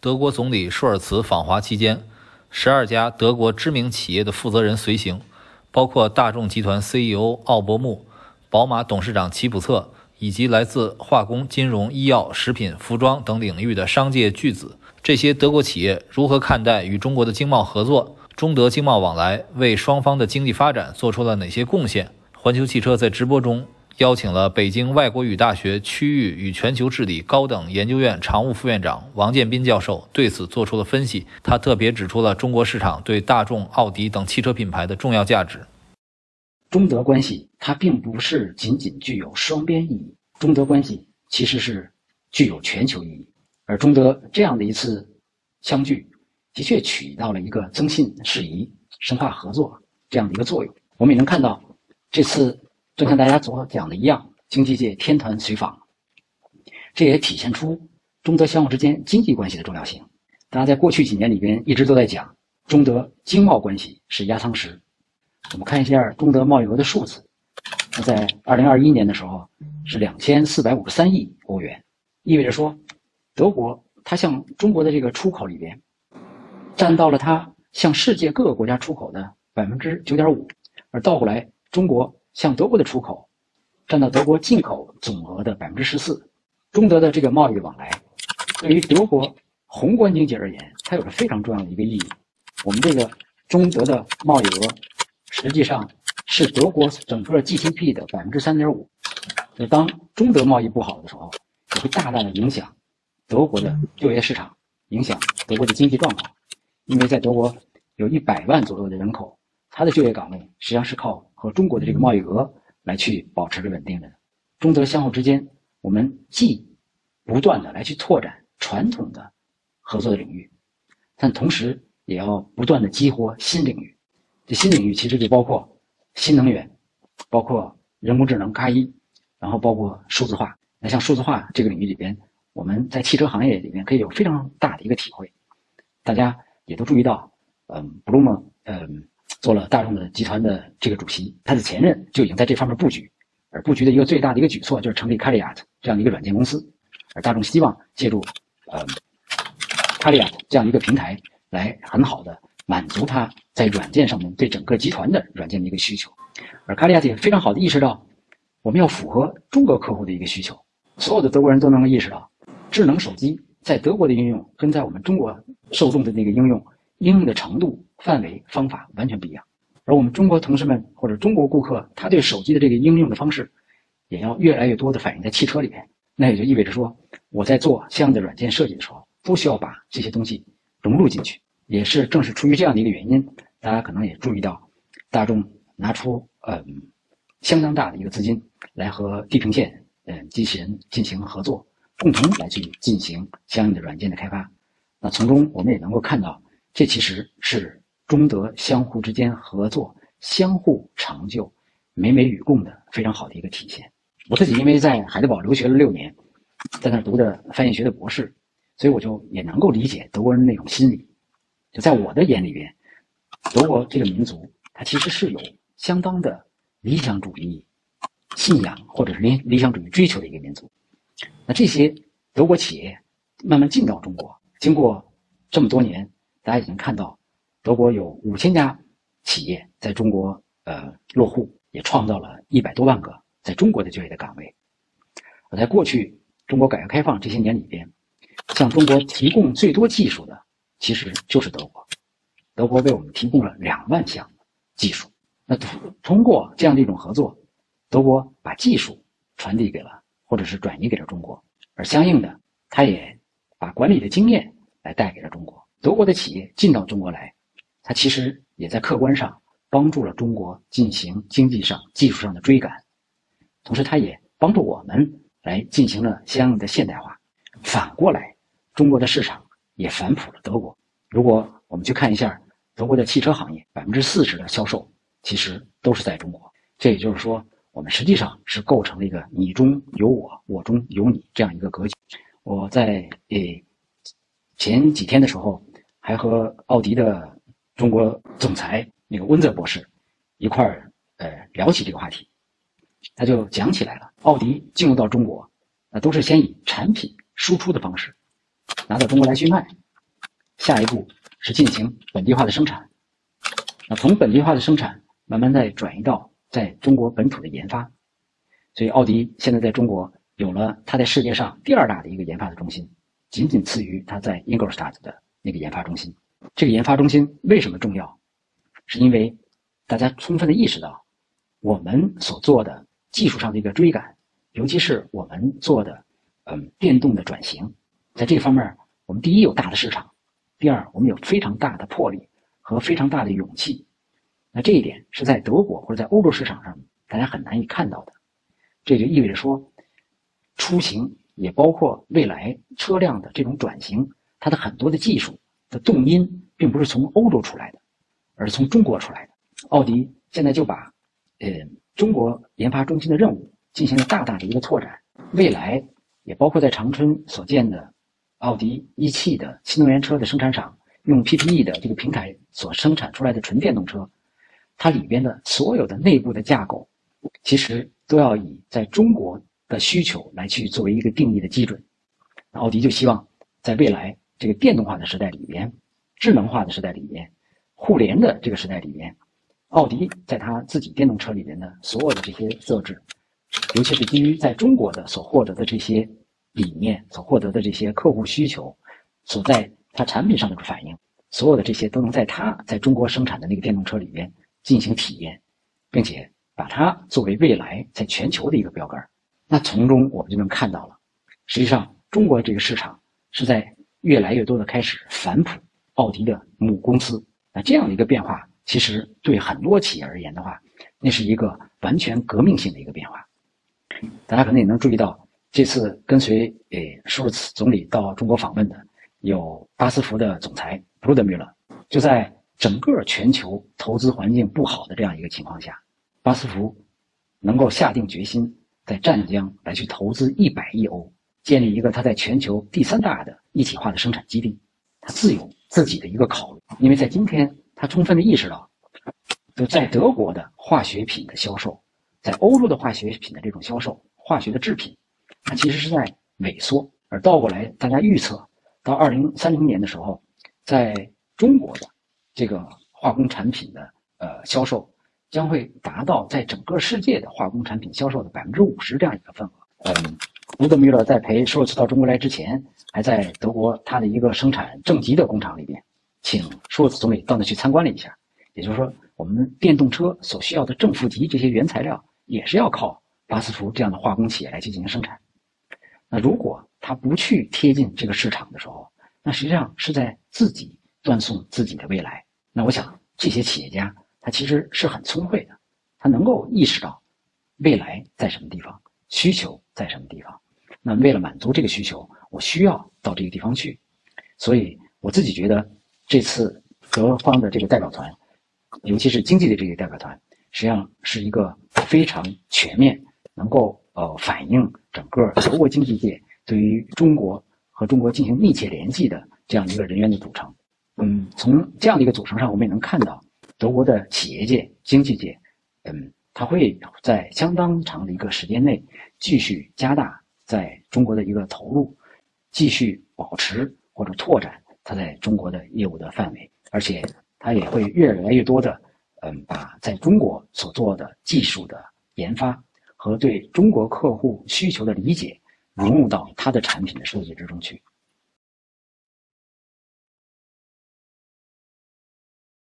德国总理舒尔茨访华期间，十二家德国知名企业的负责人随行，包括大众集团 CEO 奥伯穆、宝马董事长齐普策，以及来自化工、金融、医药、食品、服装等领域的商界巨子。这些德国企业如何看待与中国的经贸合作？中德经贸往来为双方的经济发展做出了哪些贡献？环球汽车在直播中。邀请了北京外国语大学区域与全球治理高等研究院常务副院长王建斌教授对此做出了分析。他特别指出了中国市场对大众、奥迪等汽车品牌的重要价值。中德关系它并不是仅仅具有双边意义，中德关系其实是具有全球意义。而中德这样的一次相聚，的确起到了一个增信事宜、深化合作这样的一个作用。我们也能看到这次。就像大家所讲的一样，经济界天团随访，这也体现出中德相互之间经济关系的重要性。大家在过去几年里边一直都在讲中德经贸关系是压舱石。我们看一下中德贸易额的数字，那在二零二一年的时候是两千四百五十三亿欧元，意味着说德国它向中国的这个出口里边占到了它向世界各个国家出口的百分之九点五，而倒过来中国。向德国的出口占到德国进口总额的百分之十四，中德的这个贸易往来对于德国宏观经济而言，它有着非常重要的一个意义。我们这个中德的贸易额实际上是德国整个 GDP 的百分之三点五。那当中德贸易不好的时候，也会大大的影响德国的就业市场，影响德国的经济状况。因为在德国有一百万左右的人口，他的就业岗位实际上是靠。和中国的这个贸易额来去保持着稳定的，中德相互之间，我们既不断的来去拓展传统的合作的领域，但同时也要不断的激活新领域。这新领域其实就包括新能源，包括人工智能、咖一，然后包括数字化。那像数字化这个领域里边，我们在汽车行业里面可以有非常大的一个体会。大家也都注意到，嗯，布鲁蒙，嗯。做了大众的集团的这个主席，他的前任就已经在这方面布局，而布局的一个最大的一个举措就是成立 c a r i a t 这样的一个软件公司，而大众希望借助呃 c a r i a t 这样一个平台来很好的满足他在软件上面对整个集团的软件的一个需求，而 c a r i a t 也非常好的意识到我们要符合中国客户的一个需求，所有的德国人都能够意识到，智能手机在德国的应用跟在我们中国受众的那个应用应用的程度。范围方法完全不一样，而我们中国同事们或者中国顾客，他对手机的这个应用的方式，也要越来越多的反映在汽车里面。那也就意味着说，我在做相应的软件设计的时候，都需要把这些东西融入进去。也是正是出于这样的一个原因，大家可能也注意到，大众拿出嗯相当大的一个资金来和地平线嗯机器人进行合作，共同来去进行相应的软件的开发。那从中我们也能够看到，这其实是。中德相互之间合作、相互成就、美美与共的非常好的一个体现。我自己因为在海德堡留学了六年，在那读的翻译学的博士，所以我就也能够理解德国人那种心理。就在我的眼里边，德国这个民族，它其实是有相当的理想主义信仰，或者是理理想主义追求的一个民族。那这些德国企业慢慢进到中国，经过这么多年，大家已经看到。德国有五千家企业在中国呃落户，也创造了一百多万个在中国的就业的岗位。而在过去中国改革开放这些年里边，向中国提供最多技术的其实就是德国。德国为我们提供了两万项技术。那通过这样的一种合作，德国把技术传递给了或者是转移给了中国，而相应的，他也把管理的经验来带给了中国。德国的企业进到中国来。它其实也在客观上帮助了中国进行经济上、技术上的追赶，同时它也帮助我们来进行了相应的现代化。反过来，中国的市场也反哺了德国。如果我们去看一下德国的汽车行业，百分之四十的销售其实都是在中国。这也就是说，我们实际上是构成了一个“你中有我，我中有你”这样一个格局。我在诶前几天的时候还和奥迪的。中国总裁那个温泽博士一块儿呃聊起这个话题，他就讲起来了。奥迪进入到中国，那都是先以产品输出的方式拿到中国来去卖，下一步是进行本地化的生产。那从本地化的生产慢慢再转移到在中国本土的研发。所以，奥迪现在在中国有了它在世界上第二大的一个研发的中心，仅仅次于它在 Ingolstadt 的那个研发中心。这个研发中心为什么重要？是因为大家充分的意识到，我们所做的技术上的一个追赶，尤其是我们做的嗯电动的转型，在这方面，我们第一有大的市场，第二我们有非常大的魄力和非常大的勇气。那这一点是在德国或者在欧洲市场上大家很难以看到的。这就意味着说，出行也包括未来车辆的这种转型，它的很多的技术的动因，并不是从欧洲出来的，而是从中国出来的。奥迪现在就把，呃，中国研发中心的任务进行了大大的一个拓展。未来也包括在长春所建的奥迪一汽的新能源车的生产厂，用 PPE 的这个平台所生产出来的纯电动车，它里边的所有的内部的架构，其实。都要以在中国的需求来去作为一个定义的基准，奥迪就希望在未来这个电动化的时代里边，智能化的时代里边，互联的这个时代里边，奥迪在它自己电动车里边的所有的这些设置，尤其是基于在中国的所获得的这些理念，所获得的这些客户需求，所在它产品上的反应，所有的这些都能在它在中国生产的那个电动车里边进行体验，并且。把它作为未来在全球的一个标杆，那从中我们就能看到了，实际上中国这个市场是在越来越多的开始反哺奥迪的母公司。那这样的一个变化，其实对很多企业而言的话，那是一个完全革命性的一个变化。大家可能也能注意到，这次跟随诶舒尔茨总理到中国访问的有巴斯福的总裁布鲁德米勒，就在整个全球投资环境不好的这样一个情况下。巴斯夫能够下定决心在湛江来去投资一百亿欧，建立一个他在全球第三大的一体化的生产基地。他自有自己的一个考虑，因为在今天，他充分的意识到，就在德国的化学品的销售，在欧洲的化学品的这种销售，化学的制品，它其实是在萎缩。而倒过来，大家预测到二零三零年的时候，在中国的这个化工产品的呃销售。将会达到在整个世界的化工产品销售的百分之五十这样一个份额。嗯，卢德米勒在陪舒尔茨到中国来之前，还在德国他的一个生产正极的工厂里边，请舒尔茨总理到那去参观了一下。也就是说，我们电动车所需要的正负极这些原材料，也是要靠巴斯夫这样的化工企业来去进行生产。那如果他不去贴近这个市场的时候，那实际上是在自己断送自己的未来。那我想这些企业家。他其实是很聪慧的，他能够意识到未来在什么地方，需求在什么地方。那为了满足这个需求，我需要到这个地方去。所以我自己觉得，这次德方的这个代表团，尤其是经济的这个代表团，实际上是一个非常全面，能够呃反映整个德国经济界对于中国和中国进行密切联系的这样一个人员的组成。嗯，从这样的一个组成上，我们也能看到。德国的企业界、经济界，嗯，他会在相当长的一个时间内继续加大在中国的一个投入，继续保持或者拓展他在中国的业务的范围，而且他也会越来越多的，嗯，把在中国所做的技术的研发和对中国客户需求的理解融入到他的产品的设计之中去。